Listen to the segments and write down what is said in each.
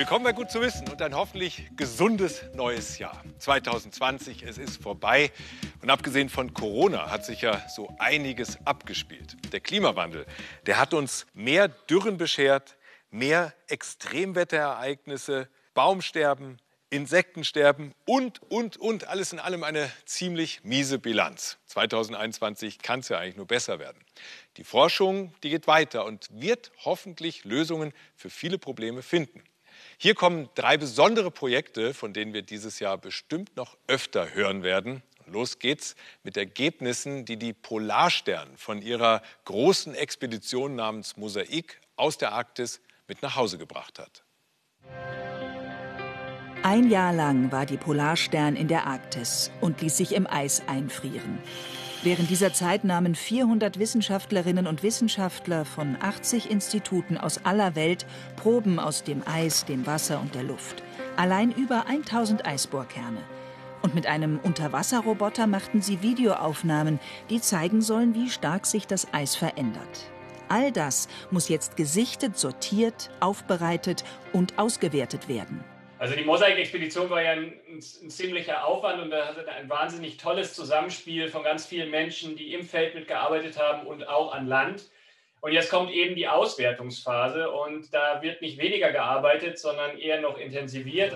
Willkommen bei Gut zu wissen und ein hoffentlich gesundes neues Jahr. 2020, es ist vorbei. Und abgesehen von Corona hat sich ja so einiges abgespielt. Der Klimawandel, der hat uns mehr Dürren beschert, mehr Extremwetterereignisse, Baumsterben, Insektensterben und, und, und alles in allem eine ziemlich miese Bilanz. 2021 kann es ja eigentlich nur besser werden. Die Forschung, die geht weiter und wird hoffentlich Lösungen für viele Probleme finden. Hier kommen drei besondere Projekte, von denen wir dieses Jahr bestimmt noch öfter hören werden. Los geht's mit Ergebnissen, die die Polarstern von ihrer großen Expedition namens Mosaik aus der Arktis mit nach Hause gebracht hat. Ein Jahr lang war die Polarstern in der Arktis und ließ sich im Eis einfrieren. Während dieser Zeit nahmen 400 Wissenschaftlerinnen und Wissenschaftler von 80 Instituten aus aller Welt Proben aus dem Eis, dem Wasser und der Luft. Allein über 1000 Eisbohrkerne. Und mit einem Unterwasserroboter machten sie Videoaufnahmen, die zeigen sollen, wie stark sich das Eis verändert. All das muss jetzt gesichtet, sortiert, aufbereitet und ausgewertet werden. Also die Mosaik-Expedition war ja ein, ein, ein, ziemlicher Aufwand und da hatte ein wahnsinnig tolles Zusammenspiel von ganz vielen Menschen, die im Feld mitgearbeitet haben und auch an Land. Und jetzt kommt eben die Auswertungsphase und da wird nicht weniger gearbeitet, sondern eher noch intensiviert.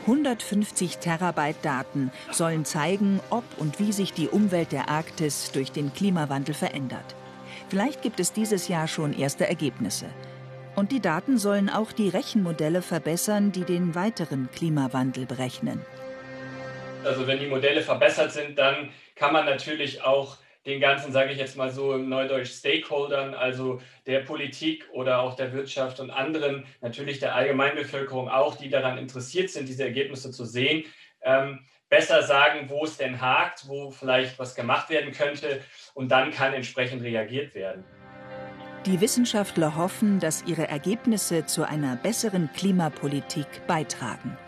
150 Terabyte Daten sollen zeigen, ob und wie sich die Umwelt der Arktis durch den Klimawandel verändert. Vielleicht gibt es dieses Jahr schon erste Ergebnisse. Und die Daten sollen auch die Rechenmodelle verbessern, die den weiteren Klimawandel berechnen. Also wenn die Modelle verbessert sind, dann kann man natürlich auch den ganzen, sage ich jetzt mal so im Neudeutsch, Stakeholdern, also der Politik oder auch der Wirtschaft und anderen, natürlich der Allgemeinbevölkerung auch, die daran interessiert sind, diese Ergebnisse zu sehen, ähm, besser sagen, wo es denn hakt, wo vielleicht was gemacht werden könnte und dann kann entsprechend reagiert werden. Die Wissenschaftler hoffen, dass ihre Ergebnisse zu einer besseren Klimapolitik beitragen.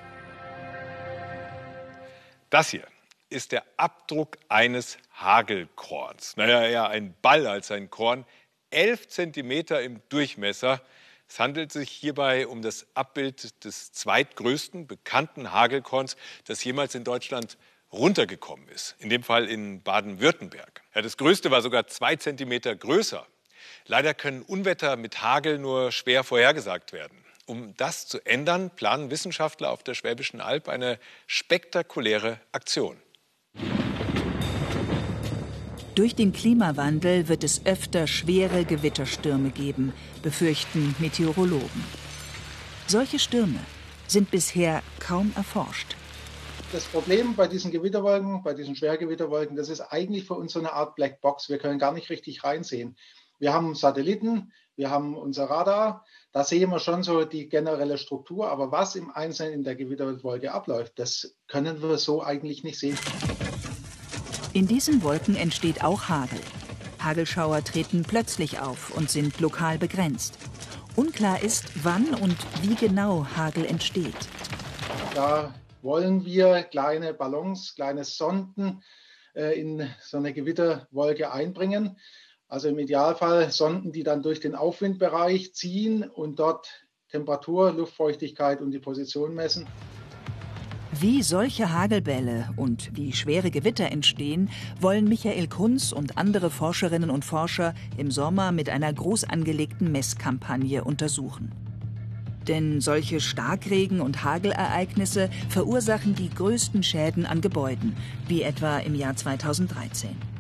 Das hier ist der Abdruck eines Hagelkorns. Naja, eher ein Ball als ein Korn. Elf Zentimeter im Durchmesser. Es handelt sich hierbei um das Abbild des zweitgrößten bekannten Hagelkorns, das jemals in Deutschland runtergekommen ist. In dem Fall in Baden-Württemberg. Ja, das größte war sogar zwei Zentimeter größer. Leider können Unwetter mit Hagel nur schwer vorhergesagt werden. Um das zu ändern, planen Wissenschaftler auf der Schwäbischen Alb eine spektakuläre Aktion. Durch den Klimawandel wird es öfter schwere Gewitterstürme geben, befürchten Meteorologen. Solche Stürme sind bisher kaum erforscht. Das Problem bei diesen Gewitterwolken, bei diesen Schwergewitterwolken, das ist eigentlich für uns so eine Art Blackbox. Wir können gar nicht richtig reinsehen. Wir haben Satelliten, wir haben unser Radar. Da sehen wir schon so die generelle Struktur. Aber was im Einzelnen in der Gewitterwolke abläuft, das können wir so eigentlich nicht sehen. In diesen Wolken entsteht auch Hagel. Hagelschauer treten plötzlich auf und sind lokal begrenzt. Unklar ist, wann und wie genau Hagel entsteht. Da wollen wir kleine Ballons, kleine Sonden äh, in so eine Gewitterwolke einbringen. Also im Idealfall Sonden, die dann durch den Aufwindbereich ziehen und dort Temperatur, Luftfeuchtigkeit und die Position messen. Wie solche Hagelbälle und wie schwere Gewitter entstehen, wollen Michael Kunz und andere Forscherinnen und Forscher im Sommer mit einer groß angelegten Messkampagne untersuchen. Denn solche Starkregen- und Hagelereignisse verursachen die größten Schäden an Gebäuden, wie etwa im Jahr 2013.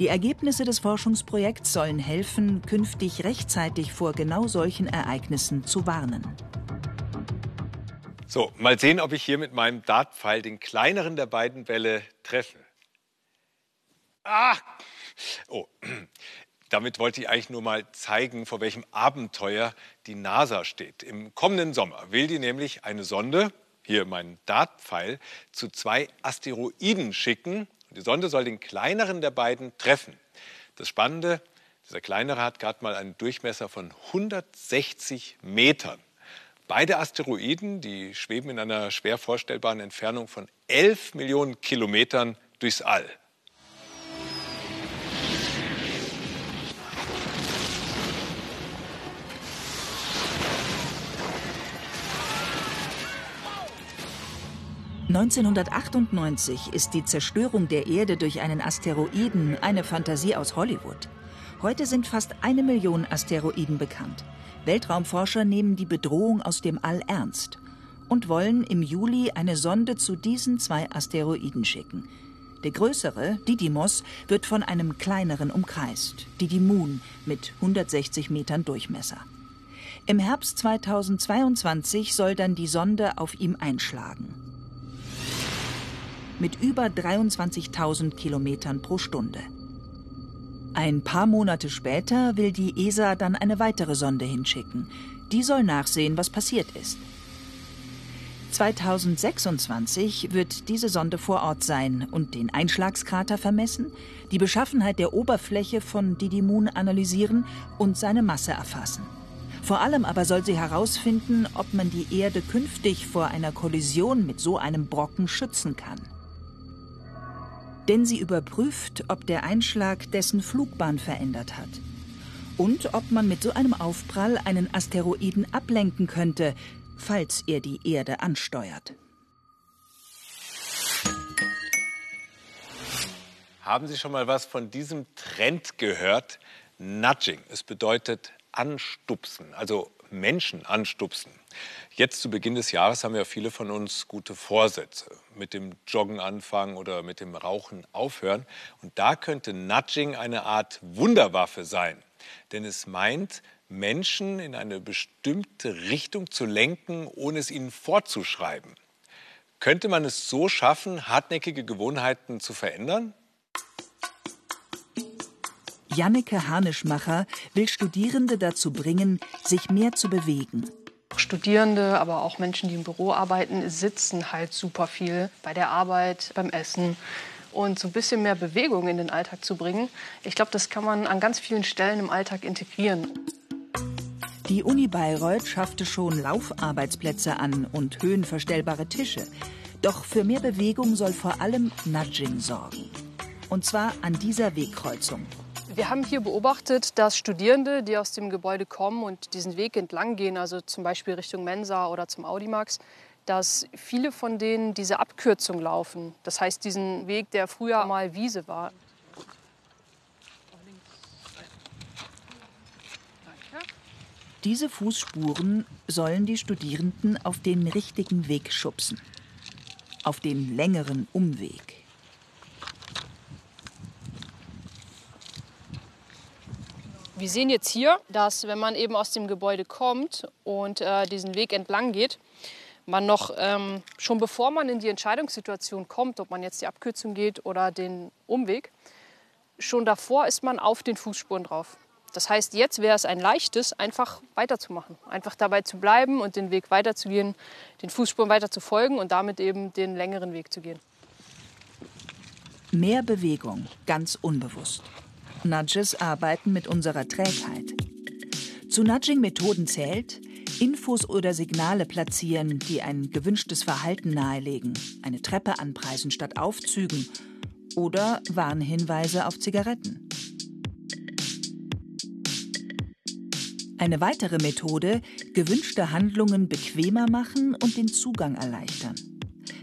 Die Ergebnisse des Forschungsprojekts sollen helfen, künftig rechtzeitig vor genau solchen Ereignissen zu warnen. So, mal sehen, ob ich hier mit meinem Dartpfeil den kleineren der beiden Bälle treffe. Ah! Oh, damit wollte ich eigentlich nur mal zeigen, vor welchem Abenteuer die NASA steht. Im kommenden Sommer will die nämlich eine Sonde, hier meinen Dartpfeil, zu zwei Asteroiden schicken, die Sonde soll den kleineren der beiden treffen. Das Spannende, dieser kleinere hat gerade mal einen Durchmesser von 160 Metern. Beide Asteroiden, die schweben in einer schwer vorstellbaren Entfernung von 11 Millionen Kilometern durchs All. 1998 ist die Zerstörung der Erde durch einen Asteroiden eine Fantasie aus Hollywood. Heute sind fast eine Million Asteroiden bekannt. Weltraumforscher nehmen die Bedrohung aus dem All ernst und wollen im Juli eine Sonde zu diesen zwei Asteroiden schicken. Der größere, Didymos, wird von einem kleineren umkreist, Didymoon, mit 160 Metern Durchmesser. Im Herbst 2022 soll dann die Sonde auf ihm einschlagen. Mit über 23.000 Kilometern pro Stunde. Ein paar Monate später will die ESA dann eine weitere Sonde hinschicken. Die soll nachsehen, was passiert ist. 2026 wird diese Sonde vor Ort sein und den Einschlagskrater vermessen, die Beschaffenheit der Oberfläche von Didymoon analysieren und seine Masse erfassen. Vor allem aber soll sie herausfinden, ob man die Erde künftig vor einer Kollision mit so einem Brocken schützen kann. Denn sie überprüft, ob der Einschlag dessen Flugbahn verändert hat. Und ob man mit so einem Aufprall einen Asteroiden ablenken könnte, falls er die Erde ansteuert. Haben Sie schon mal was von diesem Trend gehört? Nudging. Es bedeutet anstupsen, also Menschen anstupsen. Jetzt zu Beginn des Jahres haben ja viele von uns gute Vorsätze. Mit dem Joggen anfangen oder mit dem Rauchen aufhören. Und da könnte Nudging eine Art Wunderwaffe sein. Denn es meint, Menschen in eine bestimmte Richtung zu lenken, ohne es ihnen vorzuschreiben. Könnte man es so schaffen, hartnäckige Gewohnheiten zu verändern? Janneke Harnischmacher will Studierende dazu bringen, sich mehr zu bewegen. Studierende, aber auch Menschen, die im Büro arbeiten, sitzen halt super viel bei der Arbeit, beim Essen. Und so ein bisschen mehr Bewegung in den Alltag zu bringen, ich glaube, das kann man an ganz vielen Stellen im Alltag integrieren. Die Uni Bayreuth schaffte schon Laufarbeitsplätze an und höhenverstellbare Tische. Doch für mehr Bewegung soll vor allem Nudging sorgen. Und zwar an dieser Wegkreuzung. Wir haben hier beobachtet, dass Studierende, die aus dem Gebäude kommen und diesen Weg entlang gehen, also zum Beispiel Richtung Mensa oder zum Audimax, dass viele von denen diese Abkürzung laufen. Das heißt, diesen Weg, der früher mal Wiese war. Diese Fußspuren sollen die Studierenden auf den richtigen Weg schubsen. Auf den längeren Umweg. Wir sehen jetzt hier, dass wenn man eben aus dem Gebäude kommt und äh, diesen Weg entlang geht, man noch ähm, schon bevor man in die Entscheidungssituation kommt, ob man jetzt die Abkürzung geht oder den Umweg, schon davor ist man auf den Fußspuren drauf. Das heißt, jetzt wäre es ein leichtes, einfach weiterzumachen, einfach dabei zu bleiben und den Weg weiterzugehen, den Fußspuren weiter zu folgen und damit eben den längeren Weg zu gehen. Mehr Bewegung, ganz unbewusst. Nudges arbeiten mit unserer Trägheit. Zu Nudging-Methoden zählt, Infos oder Signale platzieren, die ein gewünschtes Verhalten nahelegen, eine Treppe anpreisen statt Aufzügen oder Warnhinweise auf Zigaretten. Eine weitere Methode, gewünschte Handlungen bequemer machen und den Zugang erleichtern,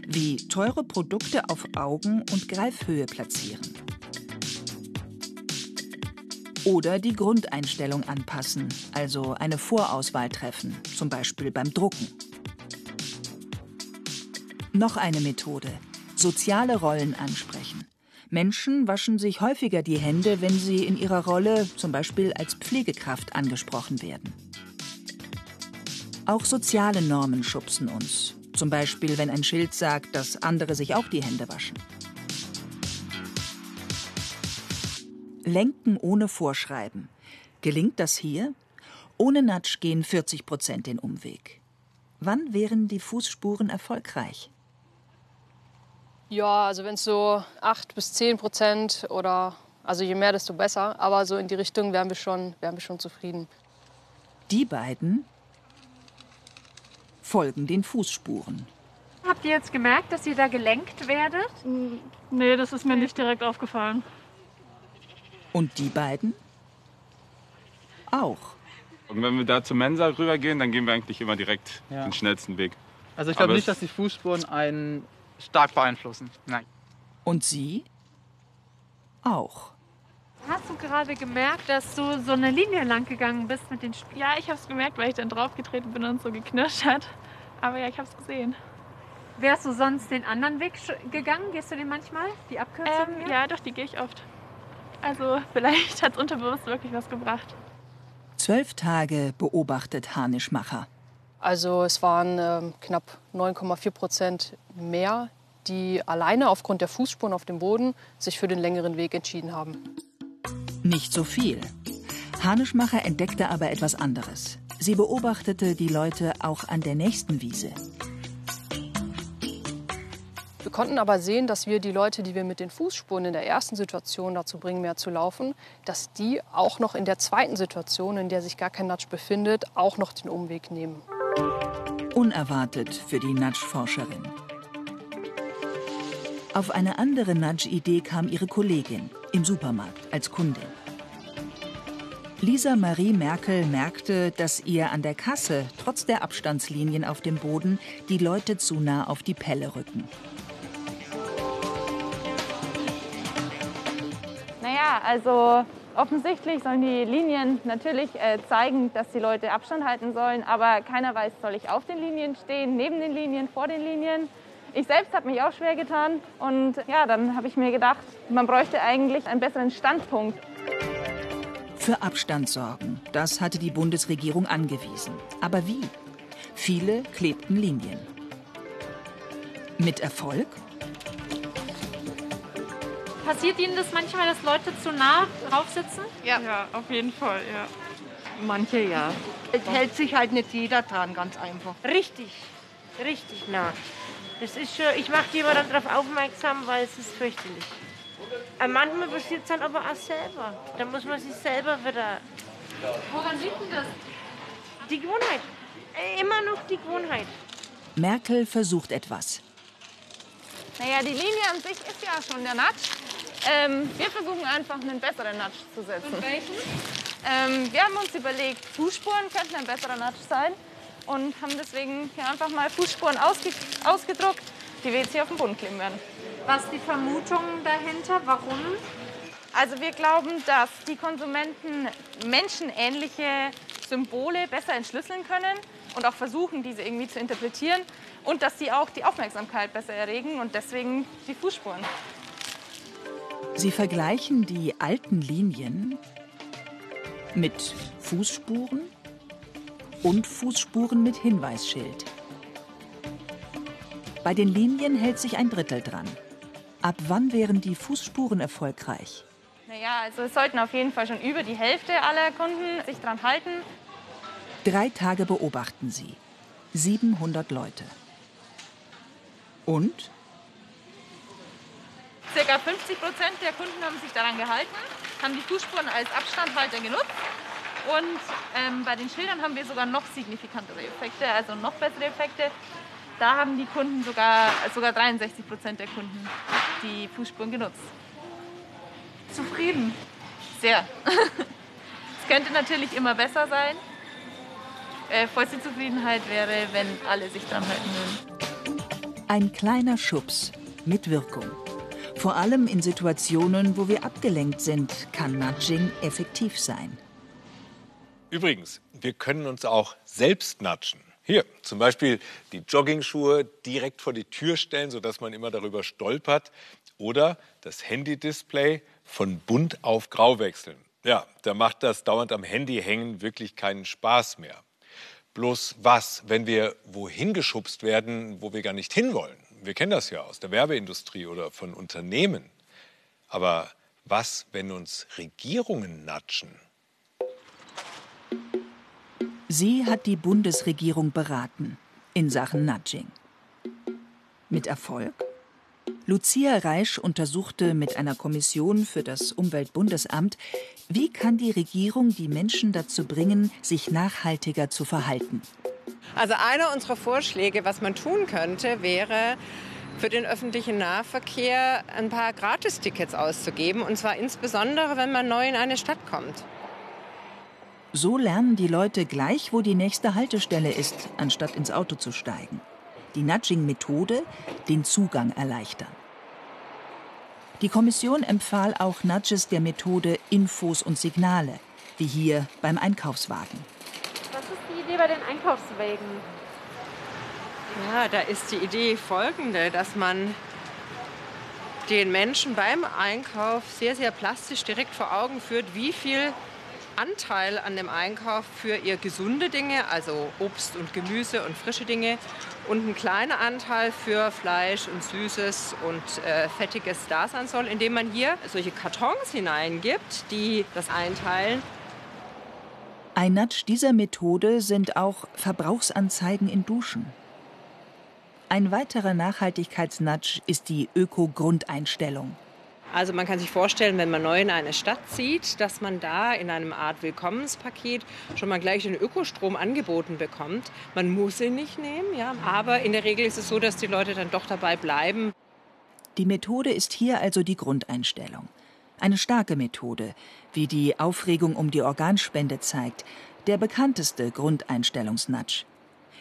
wie teure Produkte auf Augen- und Greifhöhe platzieren. Oder die Grundeinstellung anpassen, also eine Vorauswahl treffen, zum Beispiel beim Drucken. Noch eine Methode. Soziale Rollen ansprechen. Menschen waschen sich häufiger die Hände, wenn sie in ihrer Rolle, zum Beispiel als Pflegekraft, angesprochen werden. Auch soziale Normen schubsen uns. Zum Beispiel, wenn ein Schild sagt, dass andere sich auch die Hände waschen. Lenken ohne Vorschreiben. Gelingt das hier? Ohne Nudge gehen 40 Prozent den Umweg. Wann wären die Fußspuren erfolgreich? Ja, also wenn es so 8 bis 10 Prozent oder also je mehr, desto besser. Aber so in die Richtung wären wir schon, wären wir schon zufrieden. Die beiden folgen den Fußspuren. Habt ihr jetzt gemerkt, dass ihr da gelenkt werdet? Nee, das ist mir nicht direkt aufgefallen. Und die beiden? Auch. Und wenn wir da zur Mensa rübergehen, dann gehen wir eigentlich immer direkt Ja. den schnellsten Weg. Also ich glaube nicht, dass die Fußspuren einen stark beeinflussen. Nein. Und Sie? Auch. Hast du gerade gemerkt, dass du so eine Linie lang gegangen bist mit den Spielen? Ja, ich habe es gemerkt, weil ich dann draufgetreten bin und so geknirscht hat. Aber ja, ich habe es gesehen. Wärst du sonst den anderen Weg gegangen? Gehst du den manchmal? Die Abkürzung? Ähm, ja, doch, die gehe ich oft. Also vielleicht hat es unterbewusst wirklich was gebracht. Zwölf Tage beobachtet Harnischmacher. Also es waren äh, knapp 9,4 Prozent mehr, die alleine aufgrund der Fußspuren auf dem Boden sich für den längeren Weg entschieden haben. Nicht so viel. Harnischmacher entdeckte aber etwas anderes. Sie beobachtete die Leute auch an der nächsten Wiese. Wir konnten aber sehen, dass wir die Leute, die wir mit den Fußspuren in der ersten Situation dazu bringen, mehr zu laufen, dass die auch noch in der zweiten Situation, in der sich gar kein Natsch befindet, auch noch den Umweg nehmen. Unerwartet für die Natsch-Forscherin. Auf eine andere Nudge-Idee kam ihre Kollegin im Supermarkt als Kundin. Lisa Marie Merkel merkte, dass ihr an der Kasse, trotz der Abstandslinien auf dem Boden, die Leute zu nah auf die Pelle rücken. Naja, also offensichtlich sollen die Linien natürlich äh, zeigen, dass die Leute Abstand halten sollen, aber keiner weiß, soll ich auf den Linien stehen, neben den Linien, vor den Linien. Ich selbst habe mich auch schwer getan und ja, dann habe ich mir gedacht, man bräuchte eigentlich einen besseren Standpunkt. Für Abstand sorgen, das hatte die Bundesregierung angewiesen. Aber wie? Viele klebten Linien. Mit Erfolg? Passiert Ihnen das manchmal, dass Leute zu nah drauf sitzen? Ja, ja auf jeden Fall, ja. Manche ja. Es hält sich halt nicht jeder dran, ganz einfach. Richtig, richtig nah. Das ist schon, ich mache die immer dann darauf aufmerksam, weil es ist fürchterlich. Aber manchmal passiert es dann aber auch selber. Da muss man sich selber wieder. Woran liegt denn das? Die Gewohnheit. Immer noch die Gewohnheit. Merkel versucht etwas. Naja, die Linie an sich ist ja schon der Natsch. Ähm, wir versuchen einfach einen besseren Natsch zu setzen. Und welchen? Ähm, wir haben uns überlegt, Fußspuren könnten ein besserer Natsch sein und haben deswegen hier einfach mal Fußspuren ausge ausgedruckt, die wir jetzt hier auf dem Boden kleben werden. Was ist die Vermutung dahinter? Warum? Also wir glauben, dass die Konsumenten menschenähnliche Symbole besser entschlüsseln können und auch versuchen, diese irgendwie zu interpretieren und dass sie auch die Aufmerksamkeit besser erregen und deswegen die Fußspuren. Sie vergleichen die alten Linien mit Fußspuren und Fußspuren mit Hinweisschild. Bei den Linien hält sich ein Drittel dran. Ab wann wären die Fußspuren erfolgreich? Naja, also es sollten auf jeden Fall schon über die Hälfte aller Kunden sich dran halten. Drei Tage beobachten sie. 700 Leute. Und? Circa 50 Prozent der Kunden haben sich daran gehalten, haben die Fußspuren als Abstandhalter genutzt. Und ähm, bei den Schildern haben wir sogar noch signifikantere Effekte, also noch bessere Effekte. Da haben die Kunden sogar, sogar 63 Prozent der Kunden die Fußspuren genutzt. Zufrieden? Sehr. es könnte natürlich immer besser sein. Äh, vollste Zufriedenheit wäre, wenn alle sich dran halten würden. Ein kleiner Schubs mit Wirkung. Vor allem in Situationen, wo wir abgelenkt sind, kann Nudging effektiv sein. Übrigens, wir können uns auch selbst natschen. Hier zum Beispiel die Joggingschuhe direkt vor die Tür stellen, sodass man immer darüber stolpert. Oder das Handy-Display von bunt auf grau wechseln. Ja, da macht das dauernd am Handy hängen wirklich keinen Spaß mehr. Bloß was, wenn wir wohin geschubst werden, wo wir gar nicht hinwollen? Wir kennen das ja aus der Werbeindustrie oder von Unternehmen. Aber was, wenn uns Regierungen natschen? Sie hat die Bundesregierung beraten in Sachen Nudging. Mit Erfolg? Lucia Reisch untersuchte mit einer Kommission für das Umweltbundesamt, wie kann die Regierung die Menschen dazu bringen, sich nachhaltiger zu verhalten. Also einer unserer Vorschläge, was man tun könnte, wäre für den öffentlichen Nahverkehr ein paar Gratistickets auszugeben. Und zwar insbesondere, wenn man neu in eine Stadt kommt. So lernen die Leute gleich, wo die nächste Haltestelle ist, anstatt ins Auto zu steigen. die Nudging-Methode, den Zugang erleichtern. Die Kommission empfahl auch Nudges der Methode Infos und Signale, wie hier beim Einkaufswagen. Idee bei den Einkaufswägen? Ja, da ist die Idee folgende, dass man den Menschen beim Einkauf sehr, sehr plastisch direkt vor Augen führt, wie viel Anteil an dem Einkauf für ihr gesunde Dinge, also Obst und Gemüse und frische Dinge, und ein kleiner Anteil für Fleisch und Süßes und äh, Fettiges da sein soll, indem man hier solche Kartons hineingibt, die das einteilen. Ein Nudge dieser Methode sind auch Verbrauchsanzeigen in Duschen. Ein weiterer Nachhaltigkeitsnudge ist die Öko-Grundeinstellung. Also man kann sich vorstellen, wenn man neu in eine Stadt zieht, dass man da in einem Art Willkommenspaket schon mal gleich den Ökostrom angeboten bekommt. Man muss ihn nicht nehmen, ja, aber in der Regel ist es so, dass die Leute dann doch dabei bleiben. Die Methode ist hier also die Grundeinstellung. Eine starke Methode, wie die Aufregung um die Organspende zeigt, der bekannteste Grundeinstellungsnudge.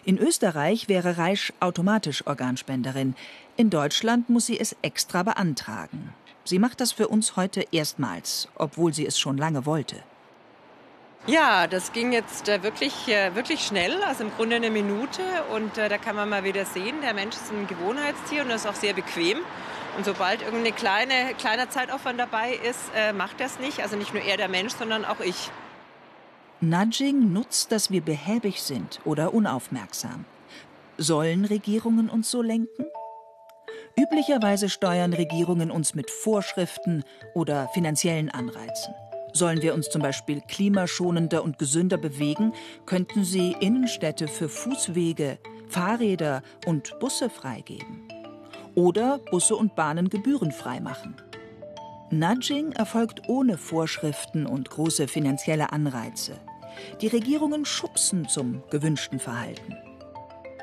In Österreich wäre Reisch automatisch Organspenderin. In Deutschland muss sie es extra beantragen. Sie macht das für uns heute erstmals, obwohl sie es schon lange wollte. Ja, das ging jetzt äh, wirklich, äh, wirklich schnell, also im Grunde eine Minute. Und äh, da kann man mal wieder sehen, der Mensch ist ein Gewohnheitstier und das ist auch sehr bequem. Und sobald irgendein kleine, kleiner Zeitaufwand dabei ist, äh, macht es nicht. Also nicht nur er, der Mensch, sondern auch ich. Nudging nutzt, dass wir behäbig sind oder unaufmerksam. Sollen Regierungen uns so lenken? Üblicherweise steuern Regierungen uns mit Vorschriften oder finanziellen Anreizen. Sollen wir uns zum Beispiel klimaschonender und gesünder bewegen, könnten sie Innenstädte für Fußwege, Fahrräder und Busse freigeben. Oder Busse und Bahnen gebührenfrei machen. Nudging erfolgt ohne Vorschriften und große finanzielle Anreize. Die Regierungen schubsen zum gewünschten Verhalten.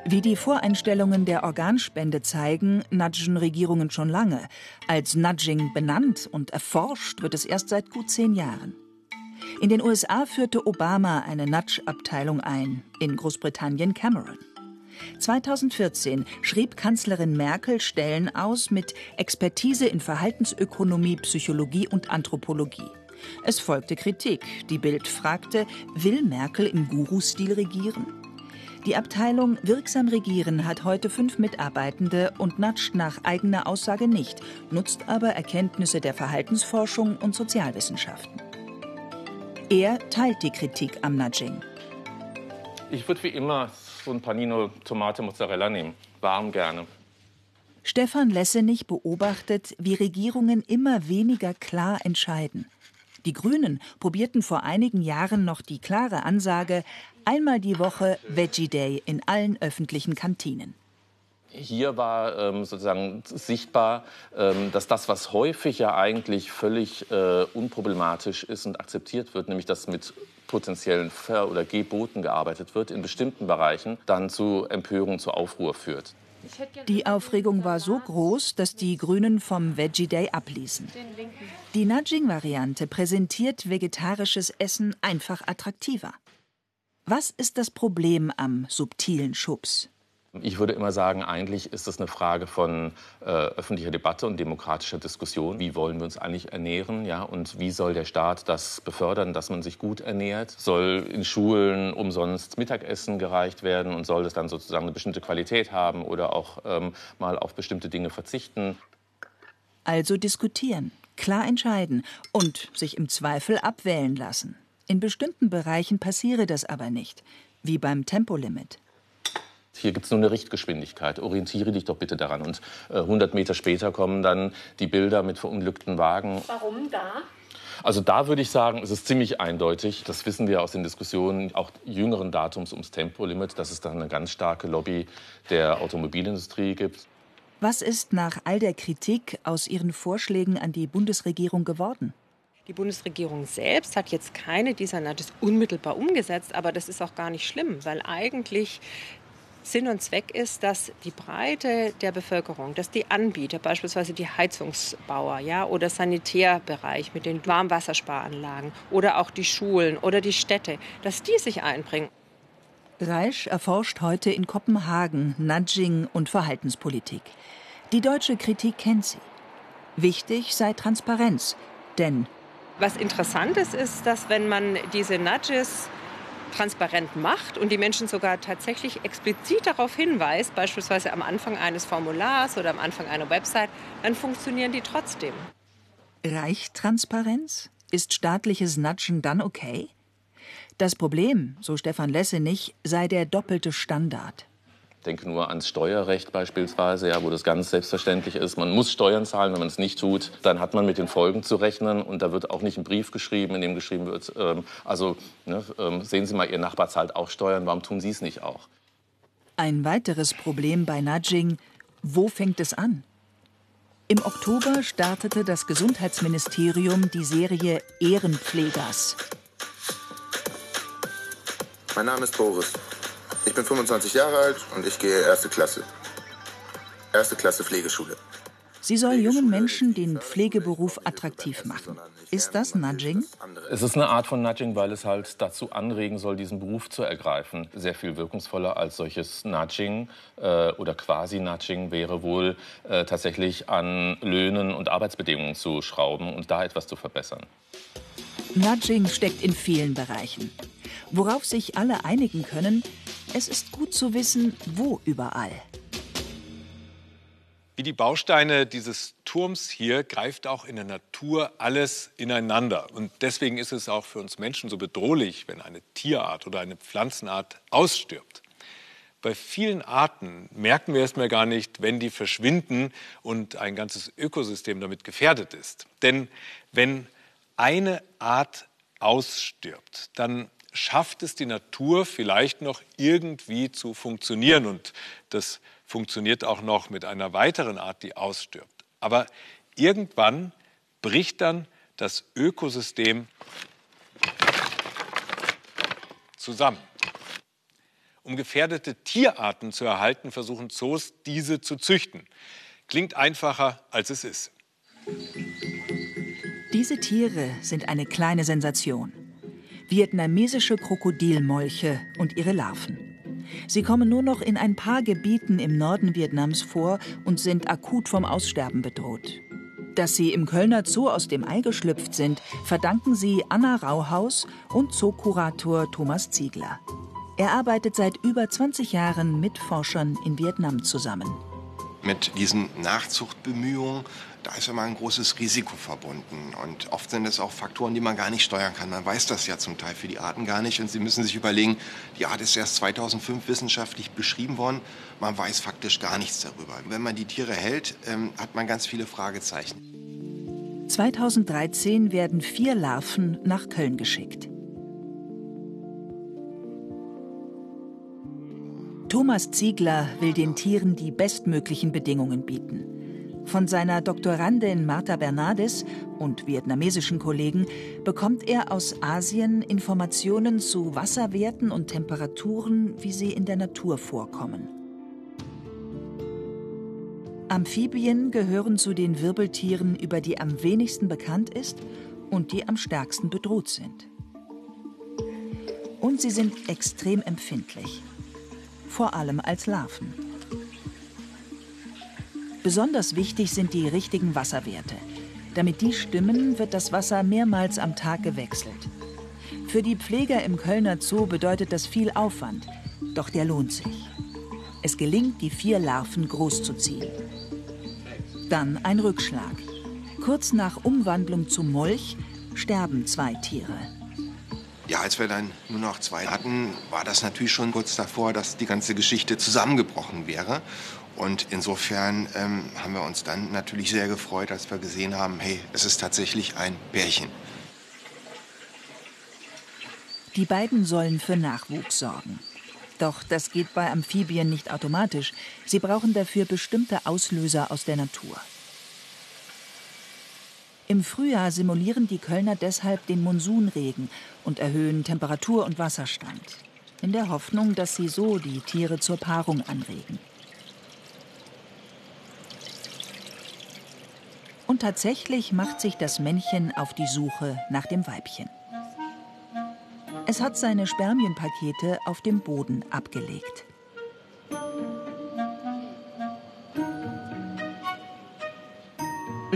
Wie die Voreinstellungen der Organspende zeigen, nudgen Regierungen schon lange. Als Nudging benannt und erforscht wird es erst seit gut zehn Jahren. In den USA führte Obama eine Nudge-Abteilung ein, in Großbritannien Cameron. 2014 schrieb Kanzlerin Merkel Stellen aus mit Expertise in Verhaltensökonomie, Psychologie und Anthropologie. Es folgte Kritik. Die Bild fragte, will Merkel im Guru-Stil regieren? Die Abteilung Wirksam Regieren hat heute fünf Mitarbeitende und natscht nach eigener Aussage nicht, nutzt aber Erkenntnisse der Verhaltensforschung und Sozialwissenschaften. Er teilt die Kritik am Nudging. Ich würde wie immer ein Panino Tomate Mozzarella nehmen. Warm gerne. Stefan Lessenich beobachtet, wie Regierungen immer weniger klar entscheiden. Die Grünen probierten vor einigen Jahren noch die klare Ansage, einmal die Woche Veggie Day in allen öffentlichen Kantinen. Hier war ähm, sozusagen sichtbar, ähm, dass das, was häufig ja eigentlich völlig äh, unproblematisch ist und akzeptiert wird, nämlich dass mit potenziellen Ver- oder Geboten gearbeitet wird, in bestimmten Bereichen dann zu Empörung, zu Aufruhr führt. Die Aufregung war so groß, dass die Grünen vom Veggie Day abließen. Die Nudging-Variante präsentiert vegetarisches Essen einfach attraktiver. Was ist das Problem am subtilen Schubs? Ich würde immer sagen, eigentlich ist das eine Frage von äh, öffentlicher Debatte und demokratischer Diskussion. Wie wollen wir uns eigentlich ernähren? Ja? Und wie soll der Staat das befördern, dass man sich gut ernährt? Soll in Schulen umsonst Mittagessen gereicht werden und soll es dann sozusagen eine bestimmte Qualität haben oder auch ähm, mal auf bestimmte Dinge verzichten? Also diskutieren, klar entscheiden und sich im Zweifel abwählen lassen. In bestimmten Bereichen passiere das aber nicht, wie beim Tempolimit. Hier gibt es nur eine Richtgeschwindigkeit. Orientiere dich doch bitte daran. Und äh, 100 Meter später kommen dann die Bilder mit verunglückten Wagen. Warum da? Also da würde ich sagen, es ist ziemlich eindeutig. Das wissen wir aus den Diskussionen auch jüngeren Datums ums Tempolimit, dass es da eine ganz starke Lobby der Automobilindustrie gibt. Was ist nach all der Kritik aus Ihren Vorschlägen an die Bundesregierung geworden? Die Bundesregierung selbst hat jetzt keine dieser Nudges unmittelbar umgesetzt, aber das ist auch gar nicht schlimm, weil eigentlich Sinn und Zweck ist, dass die Breite der Bevölkerung, dass die Anbieter, beispielsweise die Heizungsbauer ja, oder Sanitärbereich mit den Warmwassersparanlagen oder auch die Schulen oder die Städte, dass die sich einbringen. Reisch erforscht heute in Kopenhagen Nudging und Verhaltenspolitik. Die deutsche Kritik kennt sie. Wichtig sei Transparenz, denn was interessant ist, ist, dass wenn man diese Nudges transparent macht und die Menschen sogar tatsächlich explizit darauf hinweist, beispielsweise am Anfang eines Formulars oder am Anfang einer Website, dann funktionieren die trotzdem. Reicht Transparenz? Ist staatliches Nudgen dann okay? Das Problem, so Stefan Lessenich, sei der doppelte Standard. Ich denke nur ans Steuerrecht beispielsweise, ja, wo das ganz selbstverständlich ist. Man muss Steuern zahlen, wenn man es nicht tut, dann hat man mit den Folgen zu rechnen. Und da wird auch nicht ein Brief geschrieben, in dem geschrieben wird, ähm, also ne, ähm, sehen Sie mal, Ihr Nachbar zahlt auch Steuern, warum tun Sie es nicht auch? Ein weiteres Problem bei Nudging, wo fängt es an? Im Oktober startete das Gesundheitsministerium die Serie Ehrenpflegers. Mein Name ist Boris. Ich bin 25 Jahre alt und ich gehe erste Klasse. Erste Klasse Pflegeschule. Sie soll jungen Menschen den Pflegeberuf attraktiv machen. Ist das Nudging? Es ist eine Art von Nudging, weil es halt dazu anregen soll, diesen Beruf zu ergreifen. Sehr viel wirkungsvoller als solches Nudging äh, oder Quasi-Nudging wäre wohl äh, tatsächlich an Löhnen und Arbeitsbedingungen zu schrauben und da etwas zu verbessern. Nudging steckt in vielen Bereichen. Worauf sich alle einigen können, es ist gut zu wissen, wo überall. Wie die Bausteine dieses Turms hier greift auch in der Natur alles ineinander. Und deswegen ist es auch für uns Menschen so bedrohlich, wenn eine Tierart oder eine Pflanzenart ausstirbt. Bei vielen Arten merken wir erstmal gar nicht, wenn die verschwinden und ein ganzes Ökosystem damit gefährdet ist. Denn wenn eine Art ausstirbt, dann schafft es die Natur vielleicht noch irgendwie zu funktionieren. Und das funktioniert auch noch mit einer weiteren Art, die ausstirbt. Aber irgendwann bricht dann das Ökosystem zusammen. Um gefährdete Tierarten zu erhalten, versuchen Zoos, diese zu züchten. Klingt einfacher, als es ist. Diese Tiere sind eine kleine Sensation vietnamesische Krokodilmolche und ihre Larven. Sie kommen nur noch in ein paar Gebieten im Norden Vietnams vor und sind akut vom Aussterben bedroht. Dass sie im Kölner Zoo aus dem Ei geschlüpft sind, verdanken sie Anna Rauhaus und Zookurator Thomas Ziegler. Er arbeitet seit über 20 Jahren mit Forschern in Vietnam zusammen. Mit diesen Nachzuchtbemühungen da ist immer ein großes Risiko verbunden. Und oft sind es auch Faktoren, die man gar nicht steuern kann. Man weiß das ja zum Teil für die Arten gar nicht. Und Sie müssen sich überlegen, die Art ist erst 2005 wissenschaftlich beschrieben worden. Man weiß faktisch gar nichts darüber. Wenn man die Tiere hält, ähm, hat man ganz viele Fragezeichen. 2013 werden vier Larven nach Köln geschickt. Thomas Ziegler will den Tieren die bestmöglichen Bedingungen bieten. Von seiner Doktorandin Marta Bernardes und vietnamesischen Kollegen bekommt er aus Asien Informationen zu Wasserwerten und Temperaturen, wie sie in der Natur vorkommen. Amphibien gehören zu den Wirbeltieren, über die am wenigsten bekannt ist und die am stärksten bedroht sind. Und sie sind extrem empfindlich, vor allem als Larven. Besonders wichtig sind die richtigen Wasserwerte. Damit die stimmen, wird das Wasser mehrmals am Tag gewechselt. Für die Pfleger im Kölner Zoo bedeutet das viel Aufwand, doch der lohnt sich. Es gelingt, die vier Larven großzuziehen. Dann ein Rückschlag. Kurz nach Umwandlung zu Molch sterben zwei Tiere. Ja, als wir dann nur noch zwei hatten, war das natürlich schon kurz davor, dass die ganze Geschichte zusammengebrochen wäre. Und insofern ähm, haben wir uns dann natürlich sehr gefreut, als wir gesehen haben, hey, es ist tatsächlich ein Pärchen. Die beiden sollen für Nachwuchs sorgen. Doch das geht bei Amphibien nicht automatisch. Sie brauchen dafür bestimmte Auslöser aus der Natur. Im Frühjahr simulieren die Kölner deshalb den Monsunregen und erhöhen Temperatur und Wasserstand, in der Hoffnung, dass sie so die Tiere zur Paarung anregen. Und tatsächlich macht sich das Männchen auf die Suche nach dem Weibchen. Es hat seine Spermienpakete auf dem Boden abgelegt.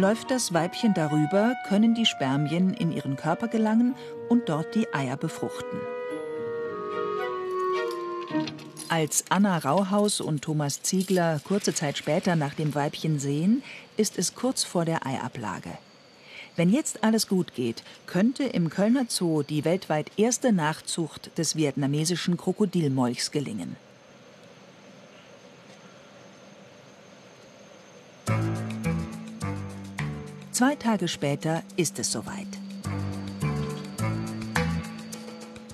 Läuft das Weibchen darüber, können die Spermien in ihren Körper gelangen und dort die Eier befruchten. Als Anna Rauhaus und Thomas Ziegler kurze Zeit später nach dem Weibchen sehen, ist es kurz vor der Eiablage. Wenn jetzt alles gut geht, könnte im Kölner Zoo die weltweit erste Nachzucht des vietnamesischen Krokodilmolchs gelingen. Tage später ist es soweit.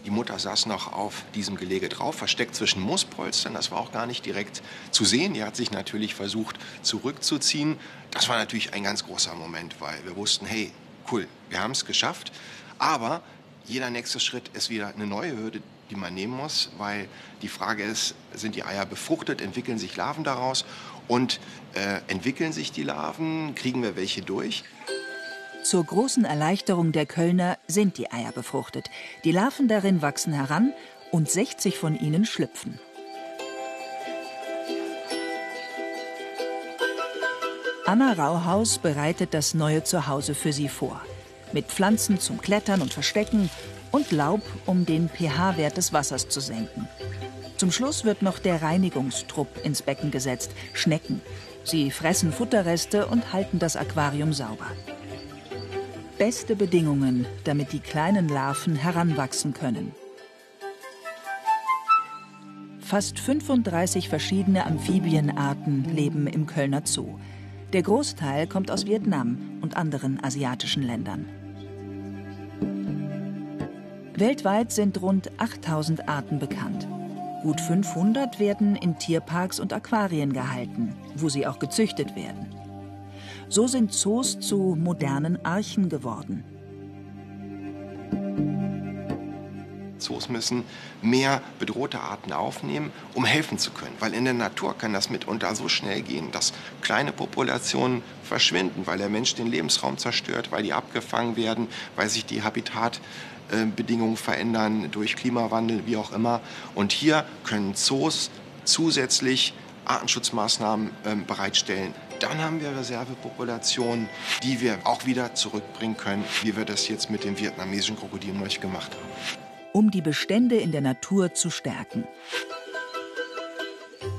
Die Mutter saß noch auf diesem Gelege drauf, versteckt zwischen Moospolstern. Das war auch gar nicht direkt zu sehen. Die hat sich natürlich versucht zurückzuziehen. Das war natürlich ein ganz großer Moment, weil wir wussten, hey, cool, wir haben es geschafft. Aber jeder nächste Schritt ist wieder eine neue Hürde, die man nehmen muss, weil die Frage ist, sind die Eier befruchtet, entwickeln sich Larven daraus und äh, entwickeln sich die Larven, kriegen wir welche durch? Zur großen Erleichterung der Kölner sind die Eier befruchtet. Die Larven darin wachsen heran und 60 von ihnen schlüpfen. Anna Rauhaus bereitet das neue Zuhause für sie vor. Mit Pflanzen zum Klettern und Verstecken und Laub, um den pH-Wert des Wassers zu senken. Zum Schluss wird noch der Reinigungstrupp ins Becken gesetzt, Schnecken. Sie fressen Futterreste und halten das Aquarium sauber beste Bedingungen, damit die kleinen Larven heranwachsen können. Fast 35 verschiedene Amphibienarten leben im Kölner Zoo. Der Großteil kommt aus Vietnam und anderen asiatischen Ländern. Weltweit sind rund 8000 Arten bekannt. Gut 500 werden in Tierparks und Aquarien gehalten, wo sie auch gezüchtet werden. So sind Zoos zu modernen Archen geworden. Zoos müssen mehr bedrohte Arten aufnehmen, um helfen zu können. Weil in der Natur kann das mitunter so schnell gehen, dass kleine Populationen verschwinden, weil der Mensch den Lebensraum zerstört, weil die abgefangen werden, weil sich die Habitatbedingungen verändern durch Klimawandel, wie auch immer. Und hier können Zoos zusätzlich Artenschutzmaßnahmen ähm, bereitstellen. Dann haben wir Reservepopulationen, die wir auch wieder zurückbringen können, wie wir das jetzt mit dem vietnamesischen Krokodilmolch gemacht haben. Um die Bestände in der Natur zu stärken.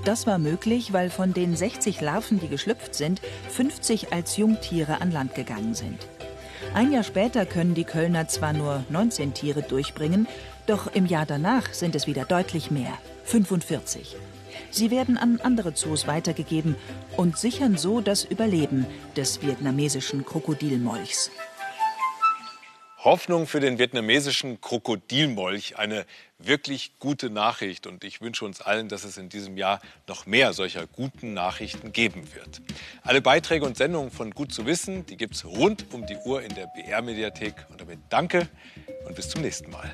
Das war möglich, weil von den 60 Larven, die geschlüpft sind, 50 als Jungtiere an Land gegangen sind. Ein Jahr später können die Kölner zwar nur 19 Tiere durchbringen, doch im Jahr danach sind es wieder deutlich mehr, 45. Sie werden an andere Zoos weitergegeben und sichern so das Überleben des vietnamesischen Krokodilmolchs. Hoffnung für den vietnamesischen Krokodilmolch, eine wirklich gute Nachricht. Und ich wünsche uns allen, dass es in diesem Jahr noch mehr solcher guten Nachrichten geben wird. Alle Beiträge und Sendungen von Gut zu wissen, die gibt es rund um die Uhr in der BR-Mediathek. Und damit danke und bis zum nächsten Mal.